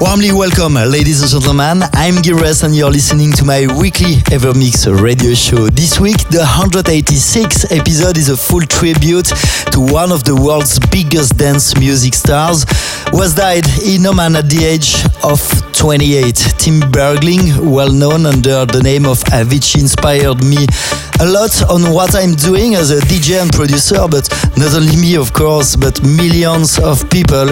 Warmly welcome, ladies and gentlemen. I'm Gires and you're listening to my weekly Evermix radio show. This week, the 186th episode is a full tribute to one of the world's biggest dance music stars, who has died in Oman at the age of 28. Tim Bergling, well known under the name of Avicii, inspired me a lot on what I'm doing as a DJ and producer, but not only me, of course, but millions of people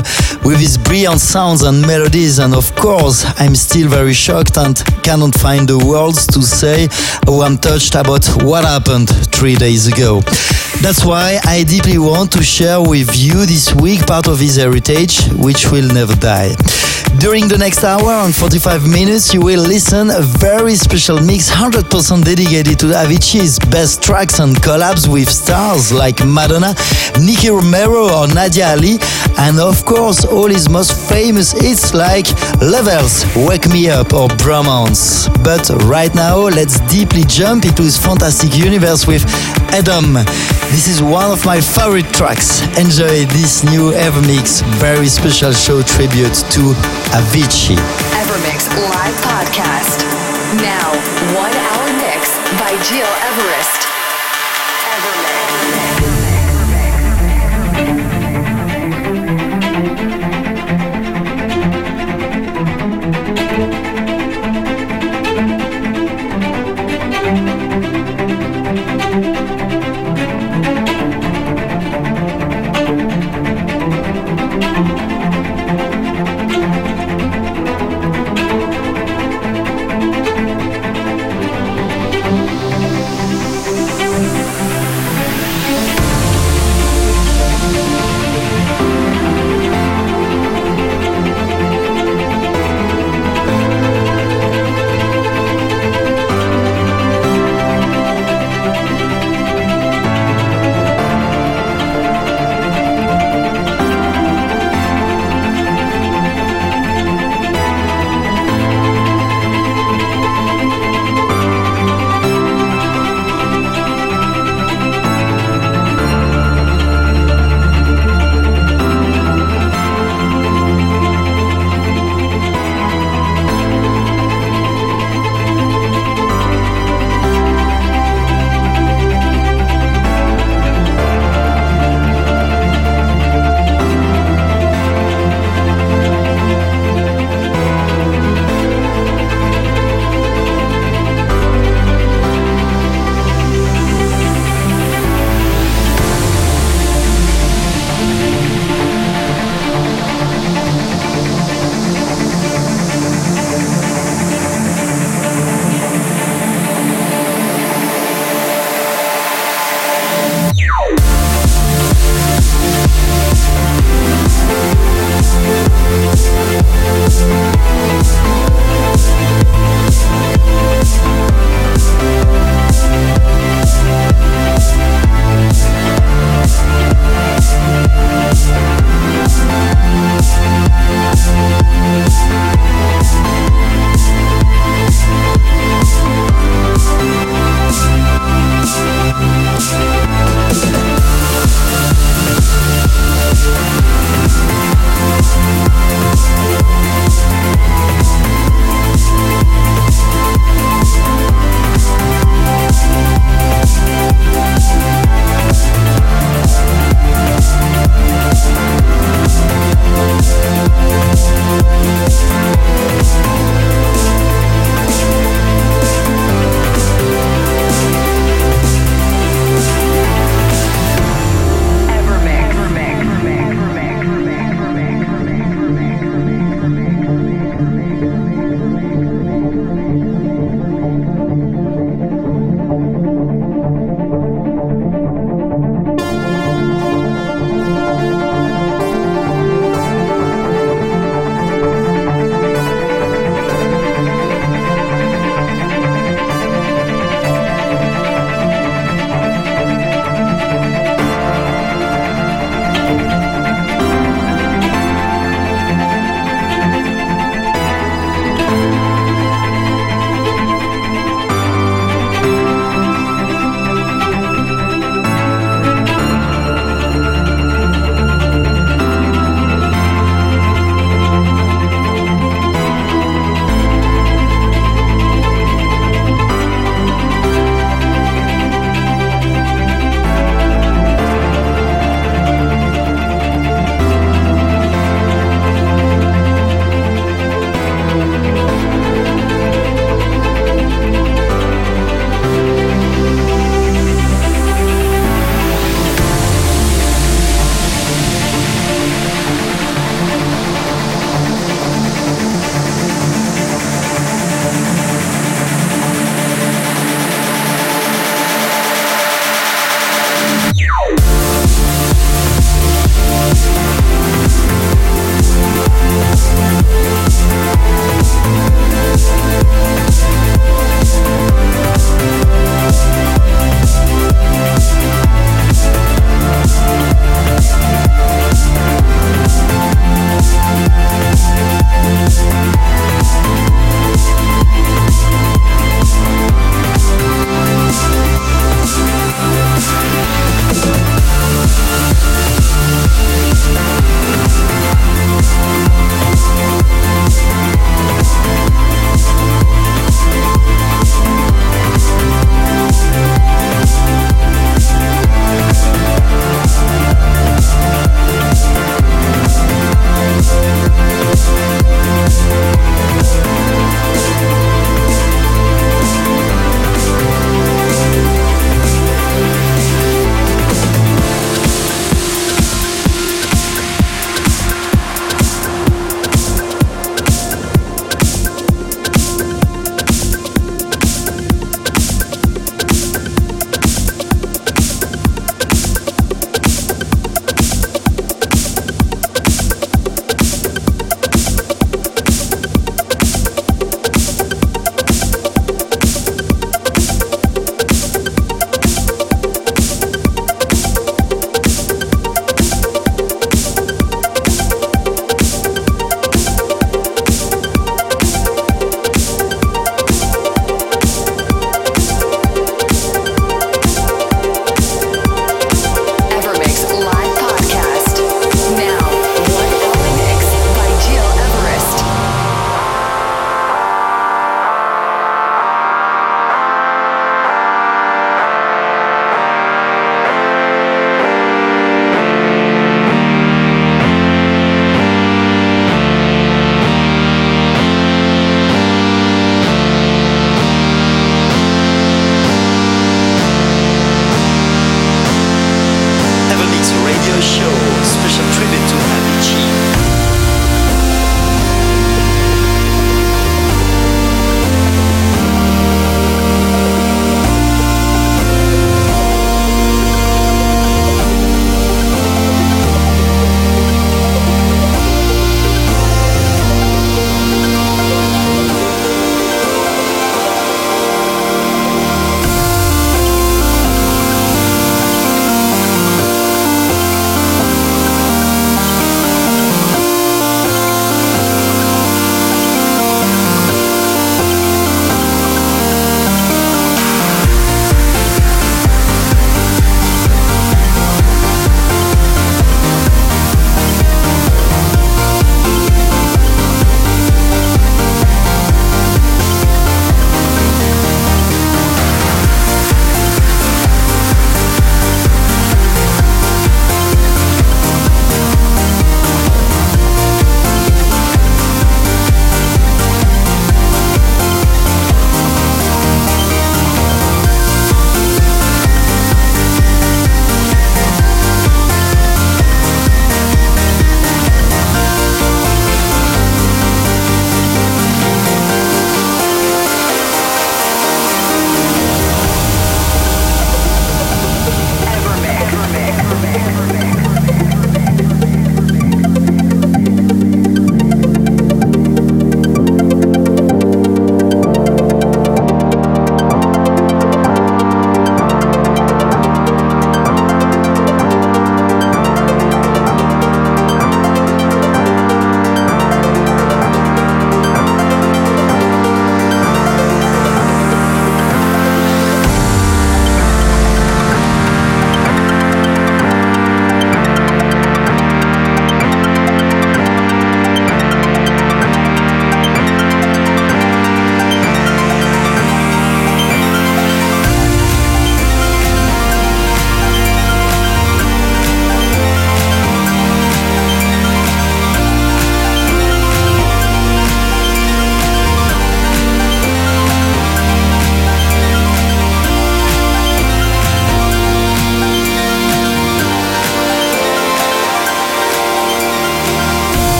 with his brilliant sounds and melodies. And of course, I'm still very shocked and cannot find the words to say how I'm touched about what happened three days ago. That's why I deeply want to share with you this week part of his heritage, which will never die. During the next hour and 45 minutes, you will listen a very special mix 100% dedicated to Avicii's best tracks and collabs with stars like Madonna, Nicky Romero or Nadia Ali, and of course all his most famous hits like Levels, Wake Me Up or Bromance. But right now, let's deeply jump into his fantastic universe with Adam. This is one of my favorite tracks. Enjoy this new Evermix very special show tribute to Avicii. Evermix live podcast. Now, one hour mix by Gil Everest. Evermix.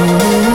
Mm-hmm.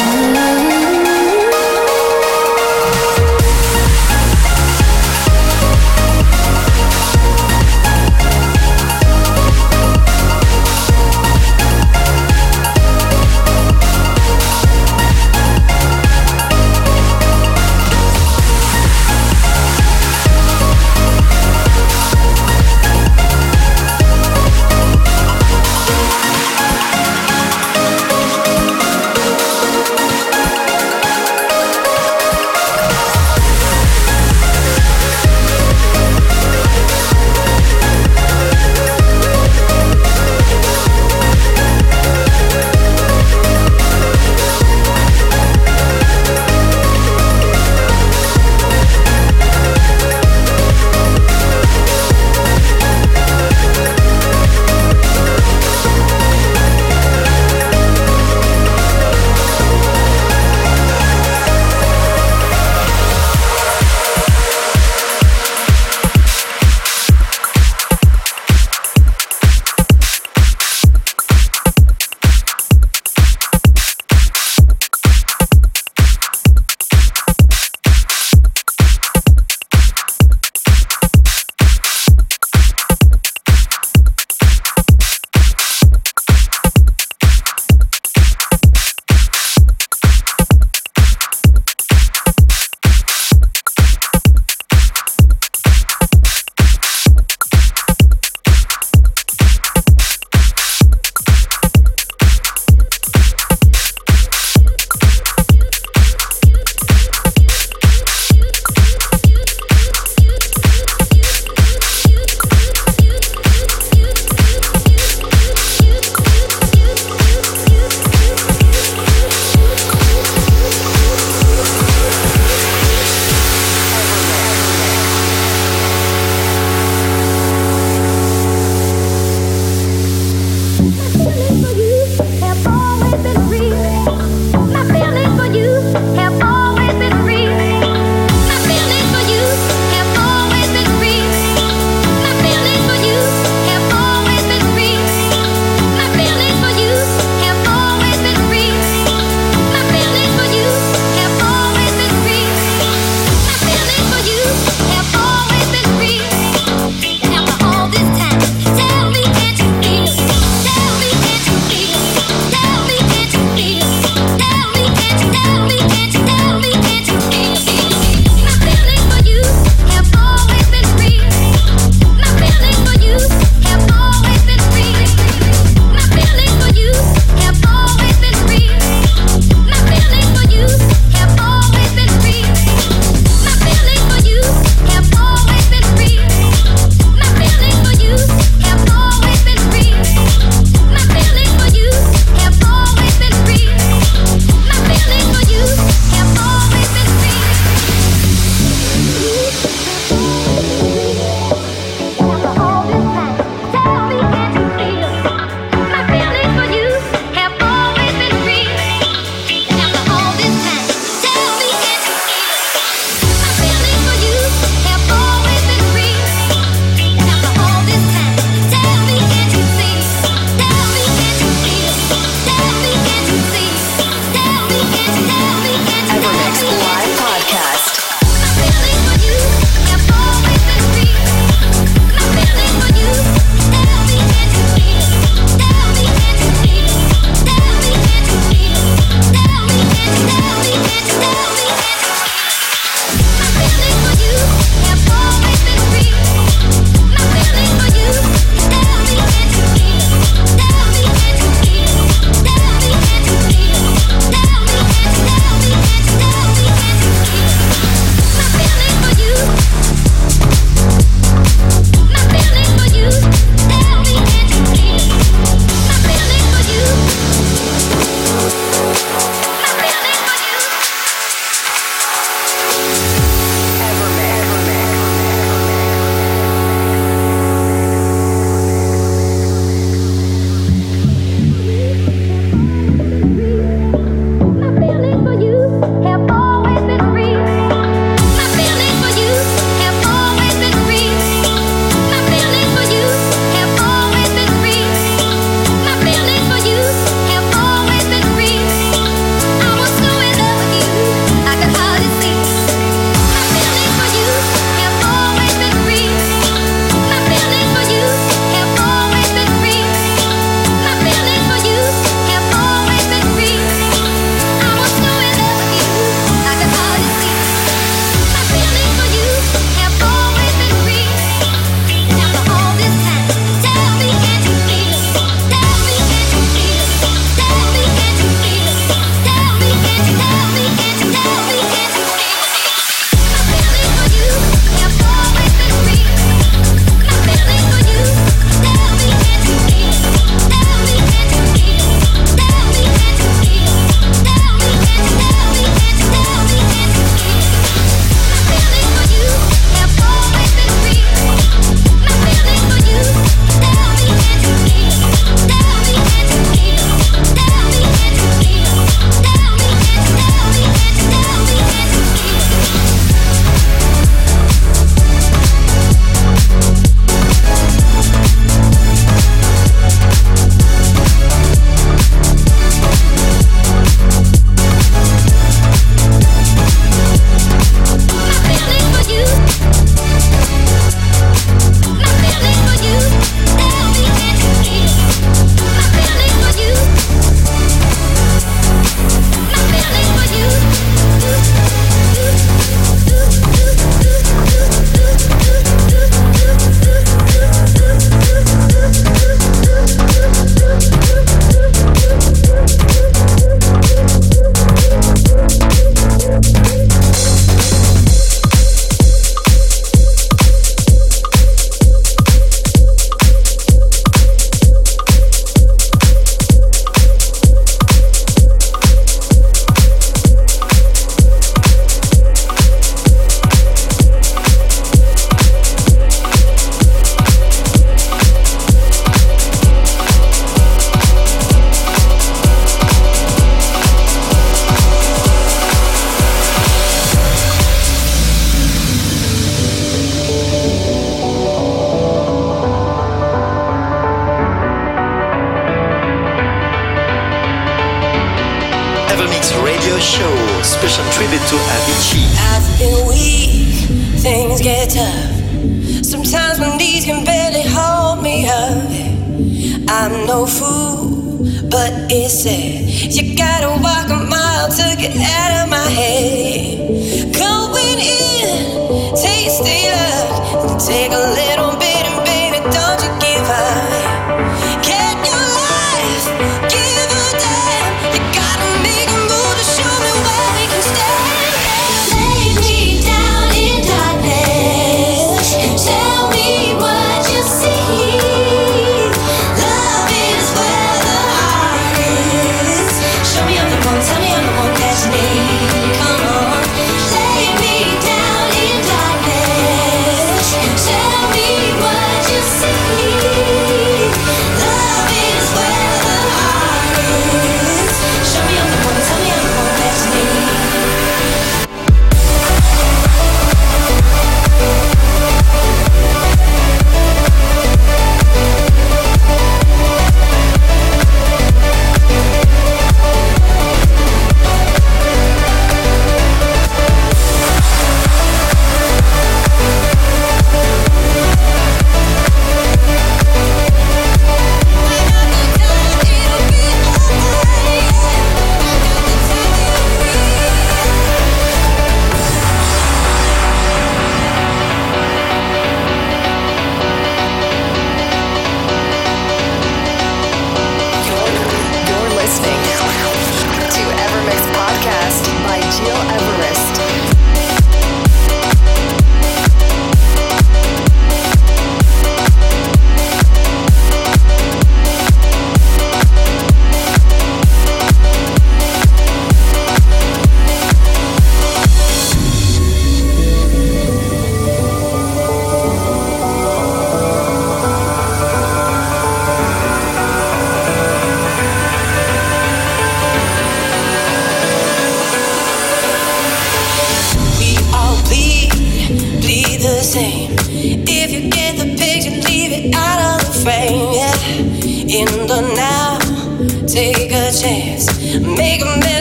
Take a chance. Make a mess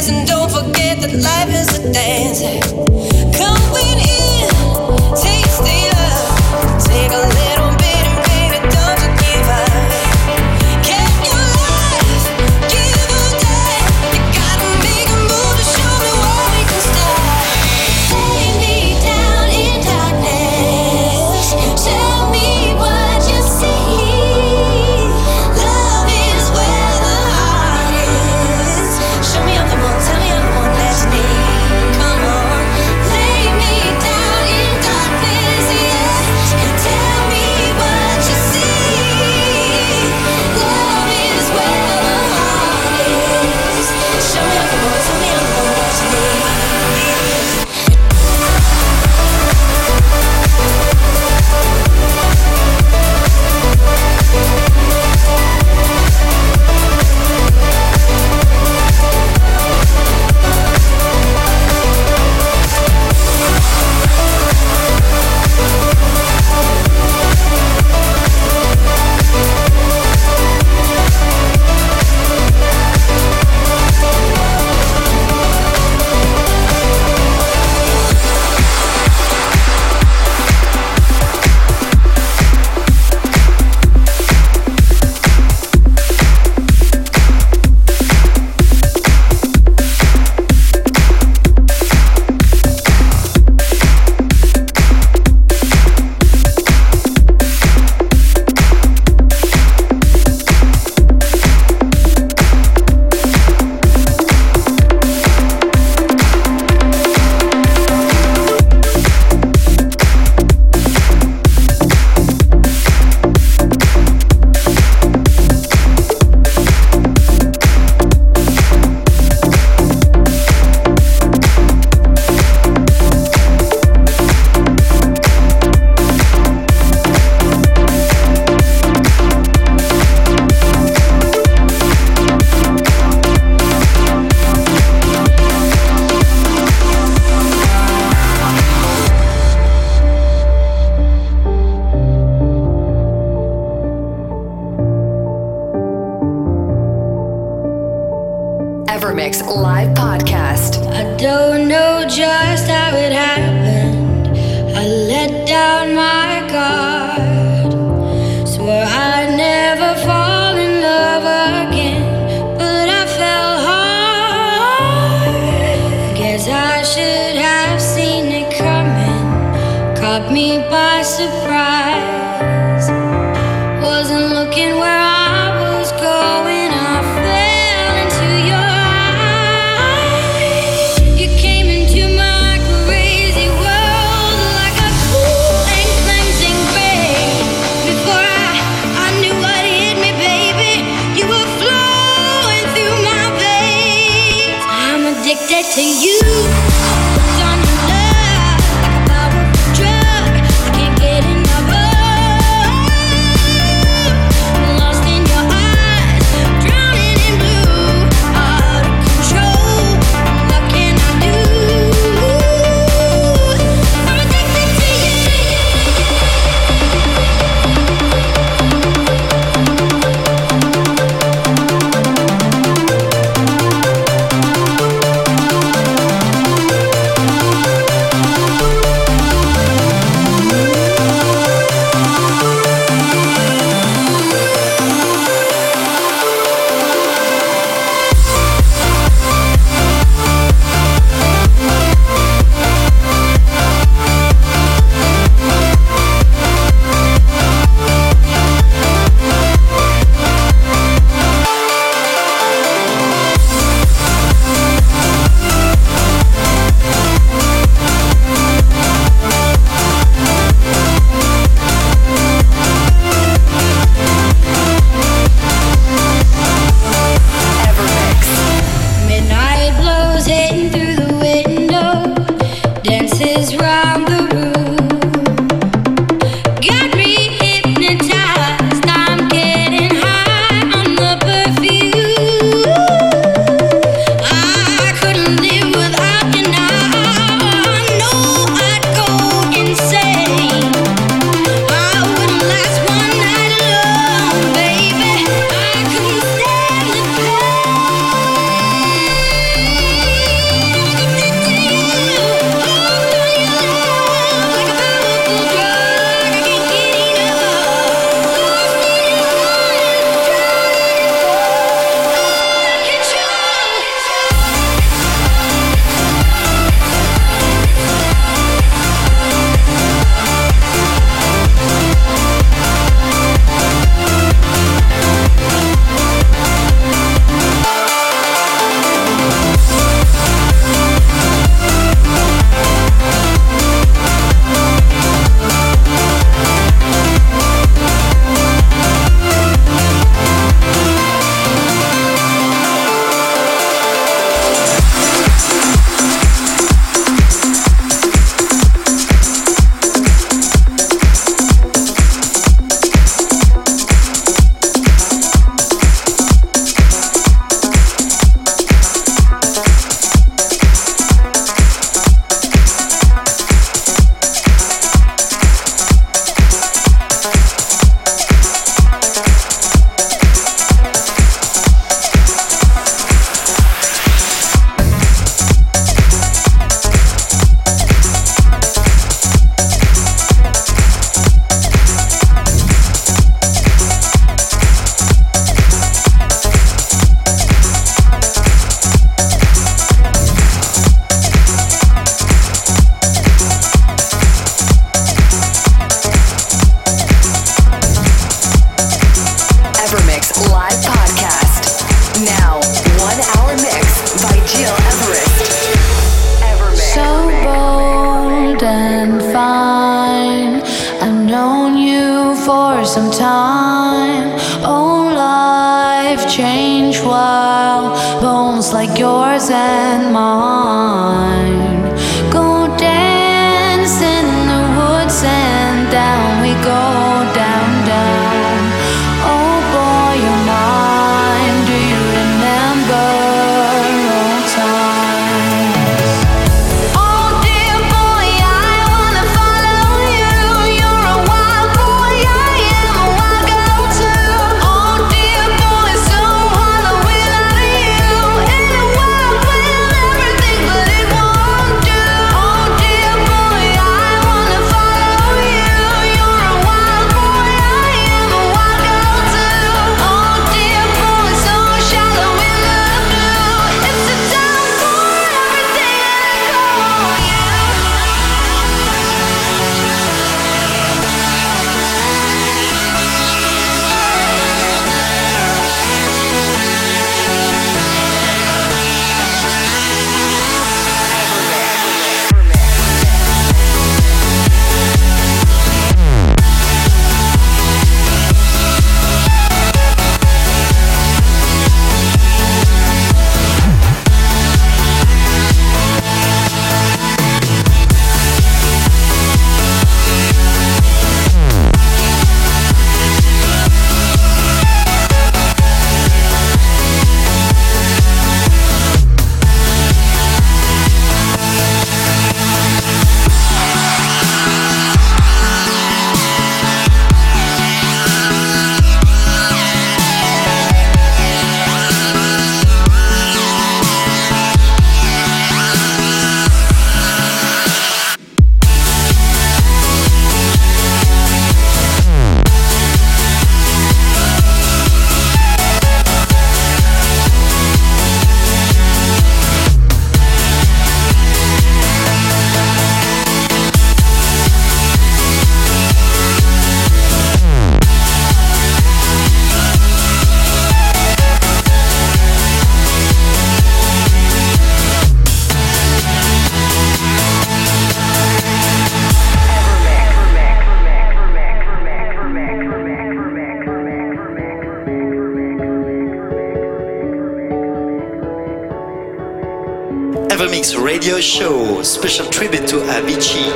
special tribute to Avicii.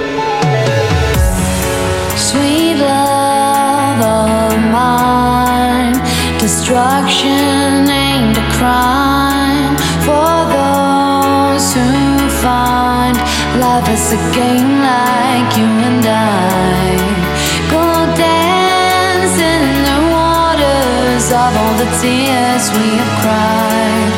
Sweet love of mine, destruction ain't a crime for those who find love is a game like you and I. Go dance in the waters of all the tears we have cried.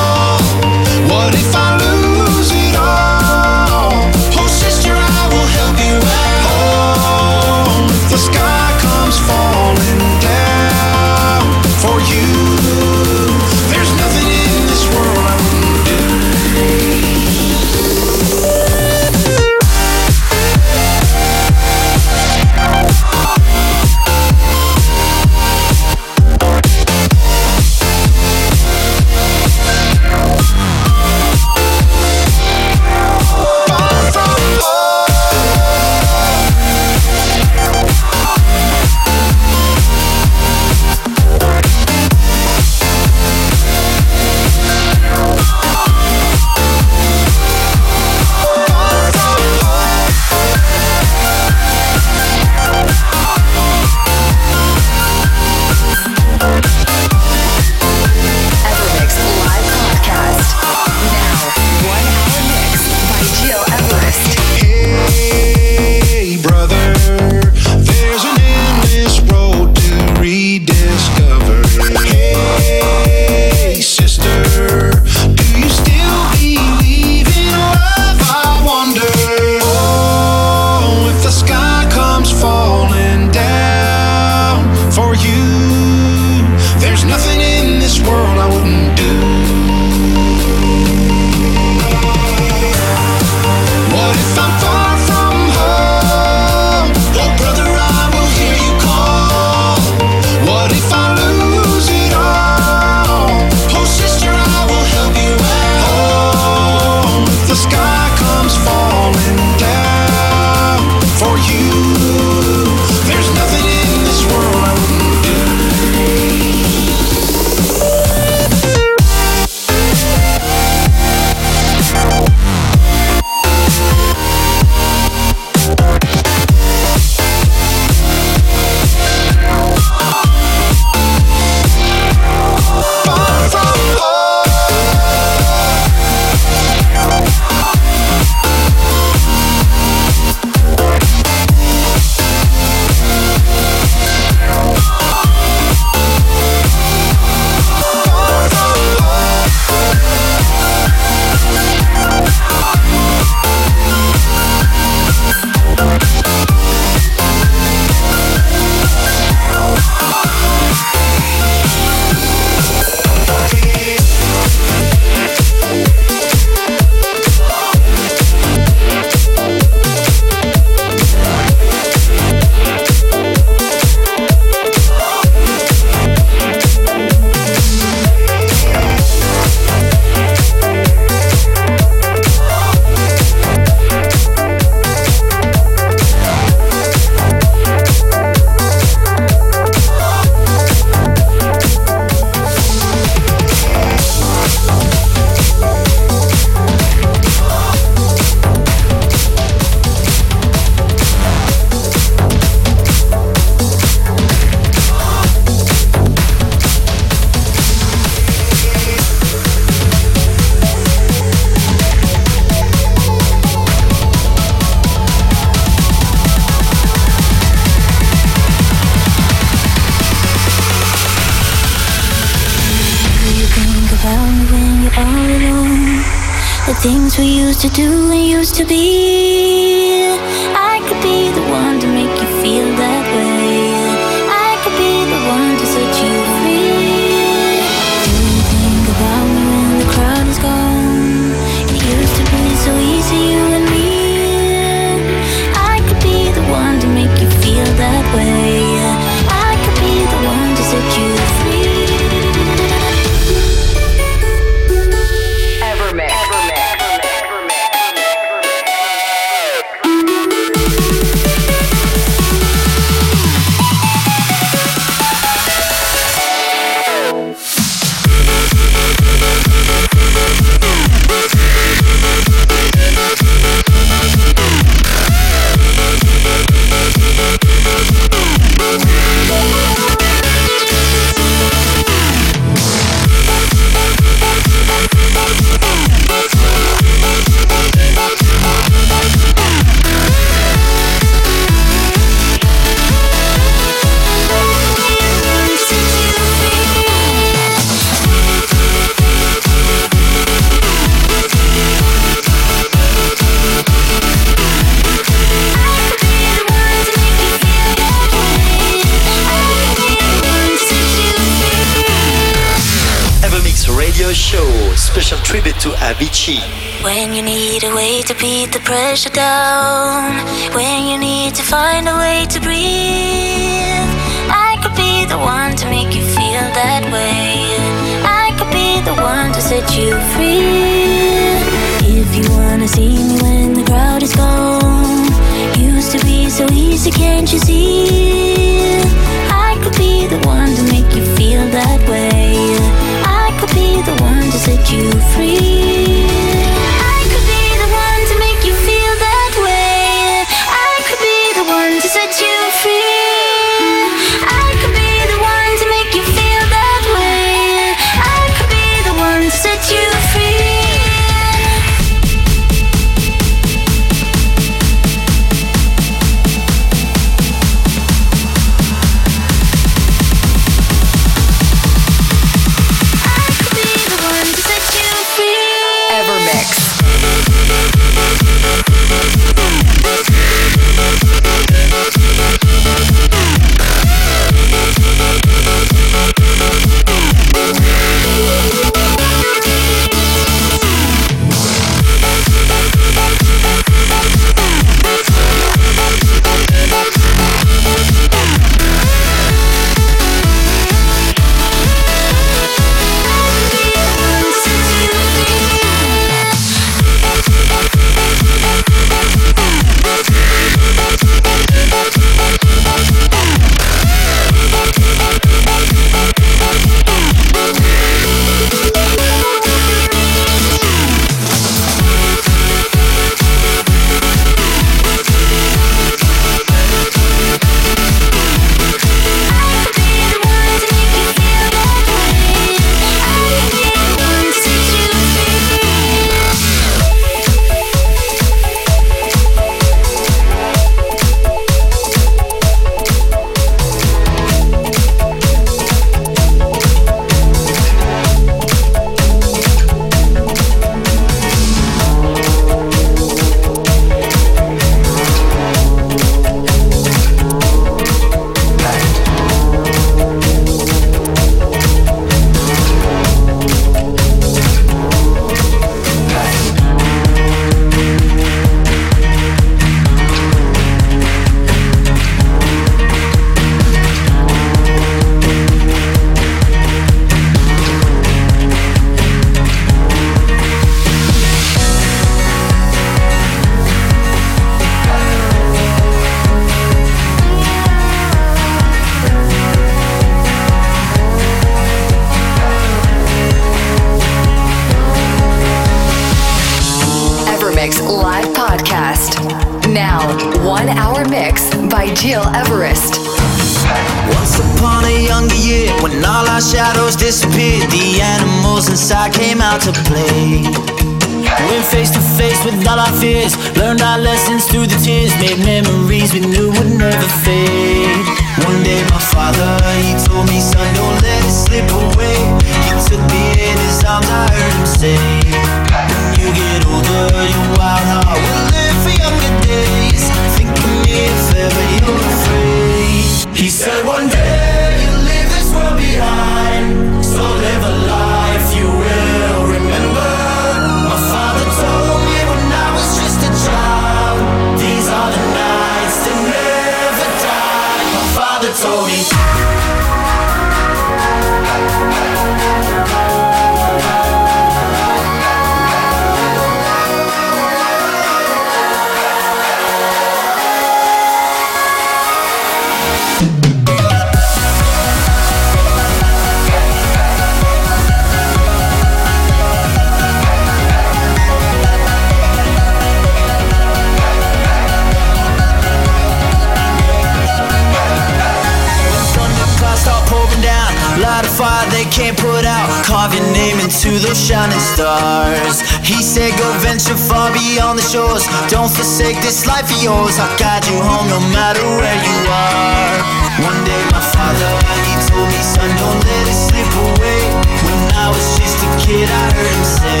Venture far beyond the shores. Don't forsake this life of yours. I'll guide you home no matter where you are. One day, my father, he told me, Son, don't let it slip away. When I was just a kid, I heard him say,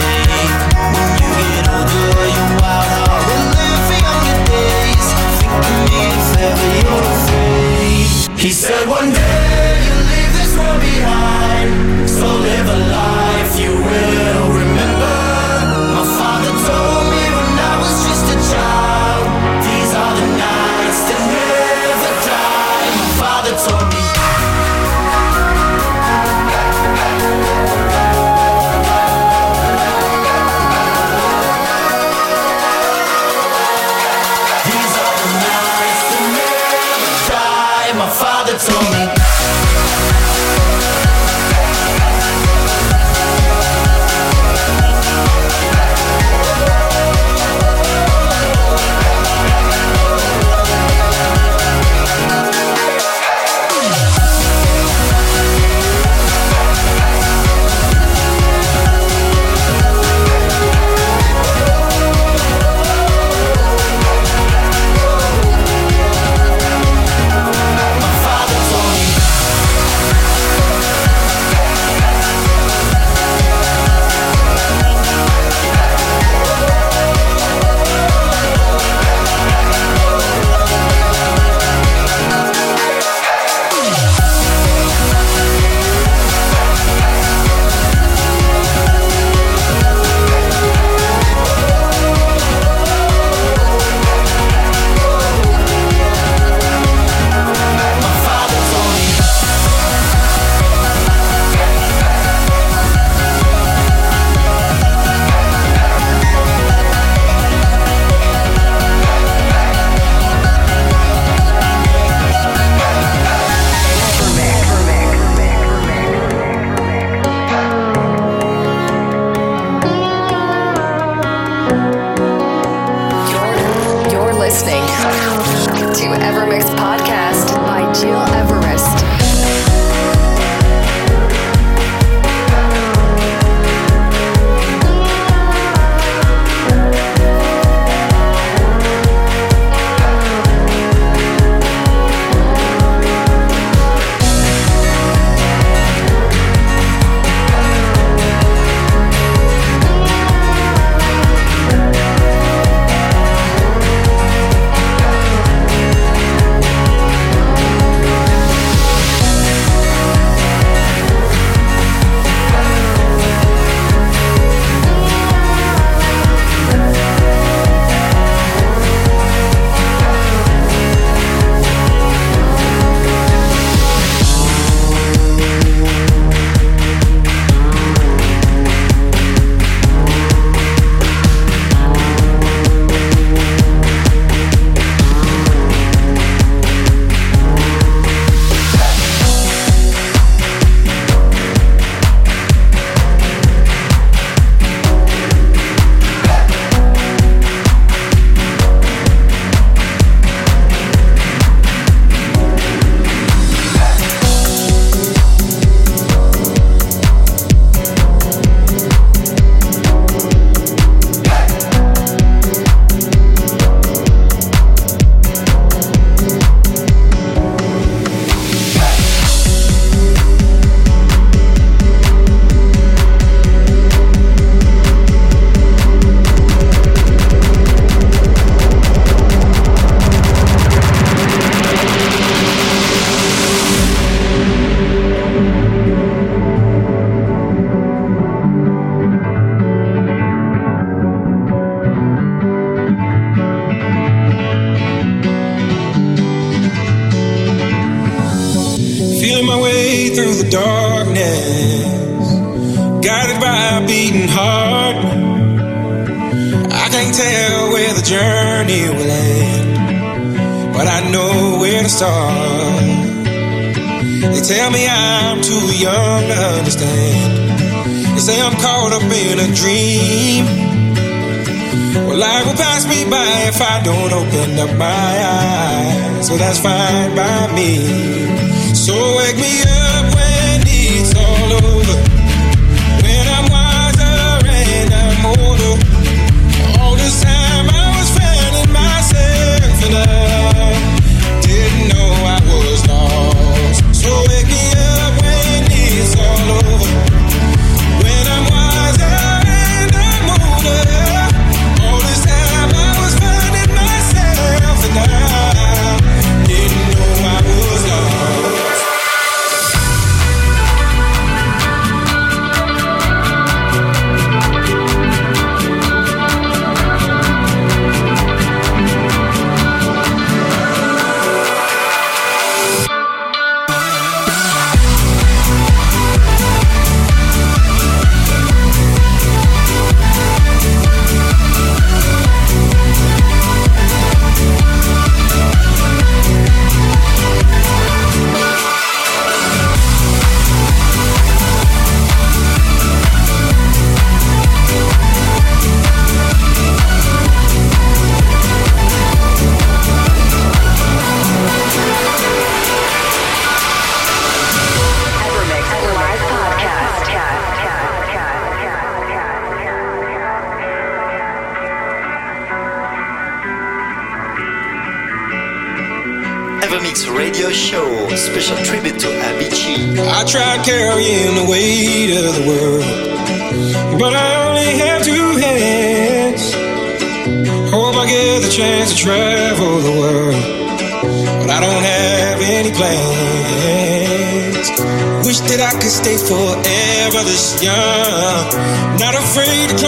When you get older, your wild heart will live for younger days. Think of me if ever you're afraid. He said one day you'll leave this world behind, so live a life you will could stay forever this young, not afraid to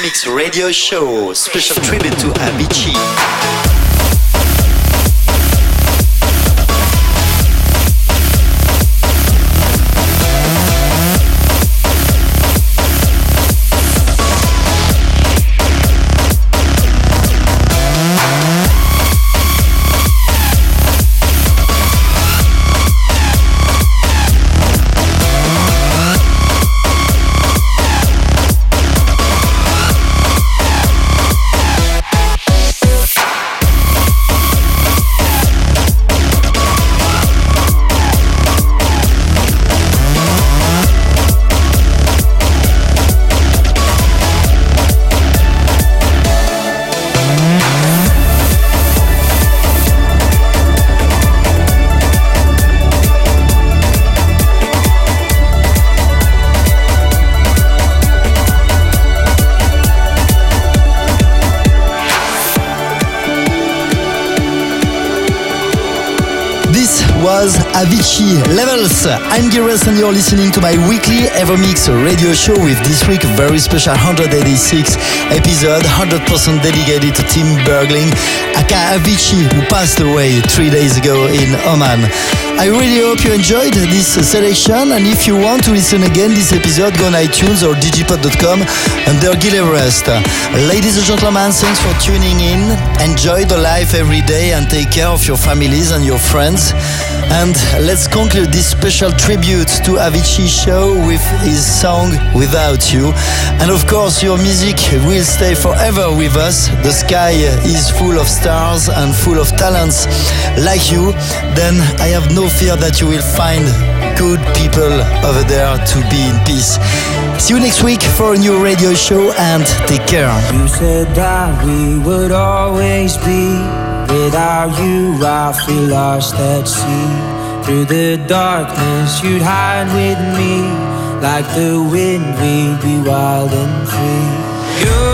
Evermix Radio Show, special tribute to Avicii. I'm Gires and you're listening to my weekly Evermix radio show with this week a very special 186 episode, 100% dedicated to Tim Bergling, aka Avicii, who passed away three days ago in Oman. I really hope you enjoyed this selection and if you want to listen again this episode, go on iTunes or digipod.com under Gil Everest. Ladies and gentlemen, thanks for tuning in. Enjoy the life every day and take care of your families and your friends. And let's conclude this special tribute to Avicii show with his song Without You. And of course, your music will stay forever with us. The sky is full of stars and full of talents like you. Then I have no fear that you will find good people over there to be in peace. See you next week for a new radio show and take care. You said that we would always be. Without you, I feel lost at sea. Through the darkness, you'd hide with me. Like the wind, we'd be wild and free. You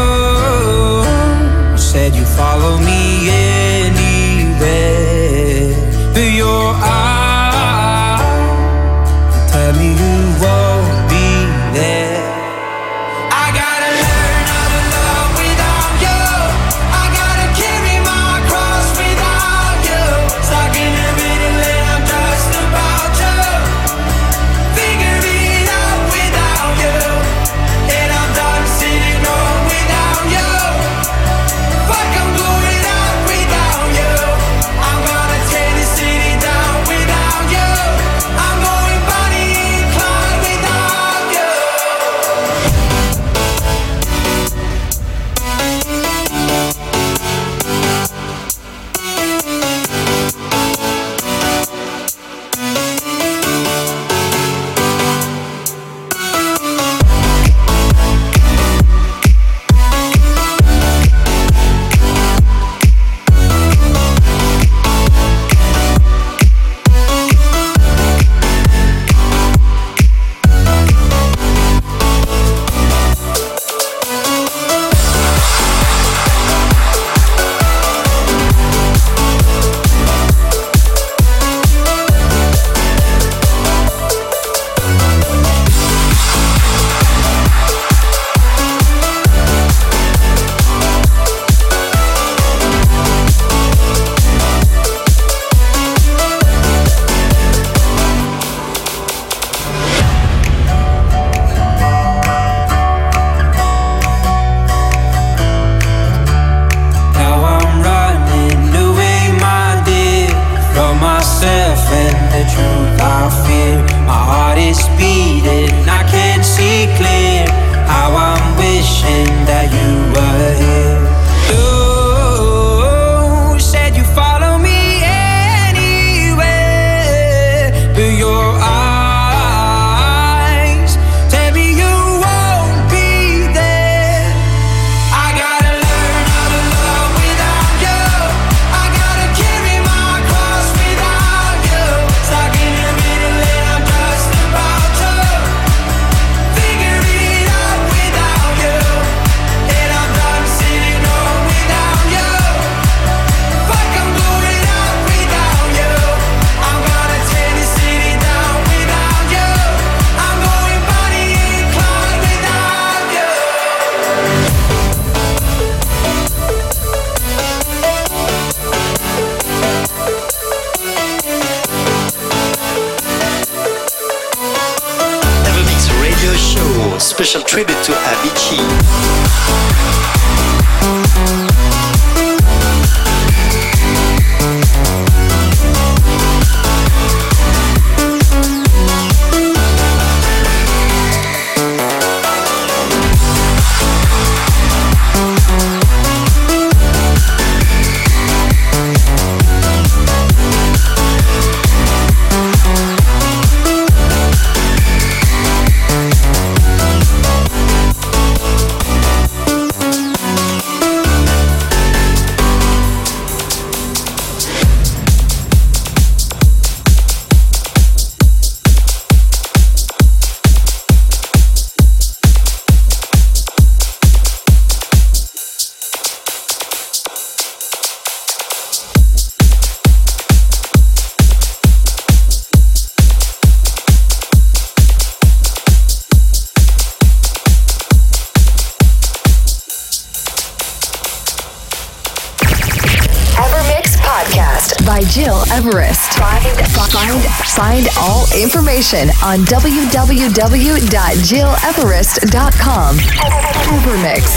on www.gileverest.com. Evermix.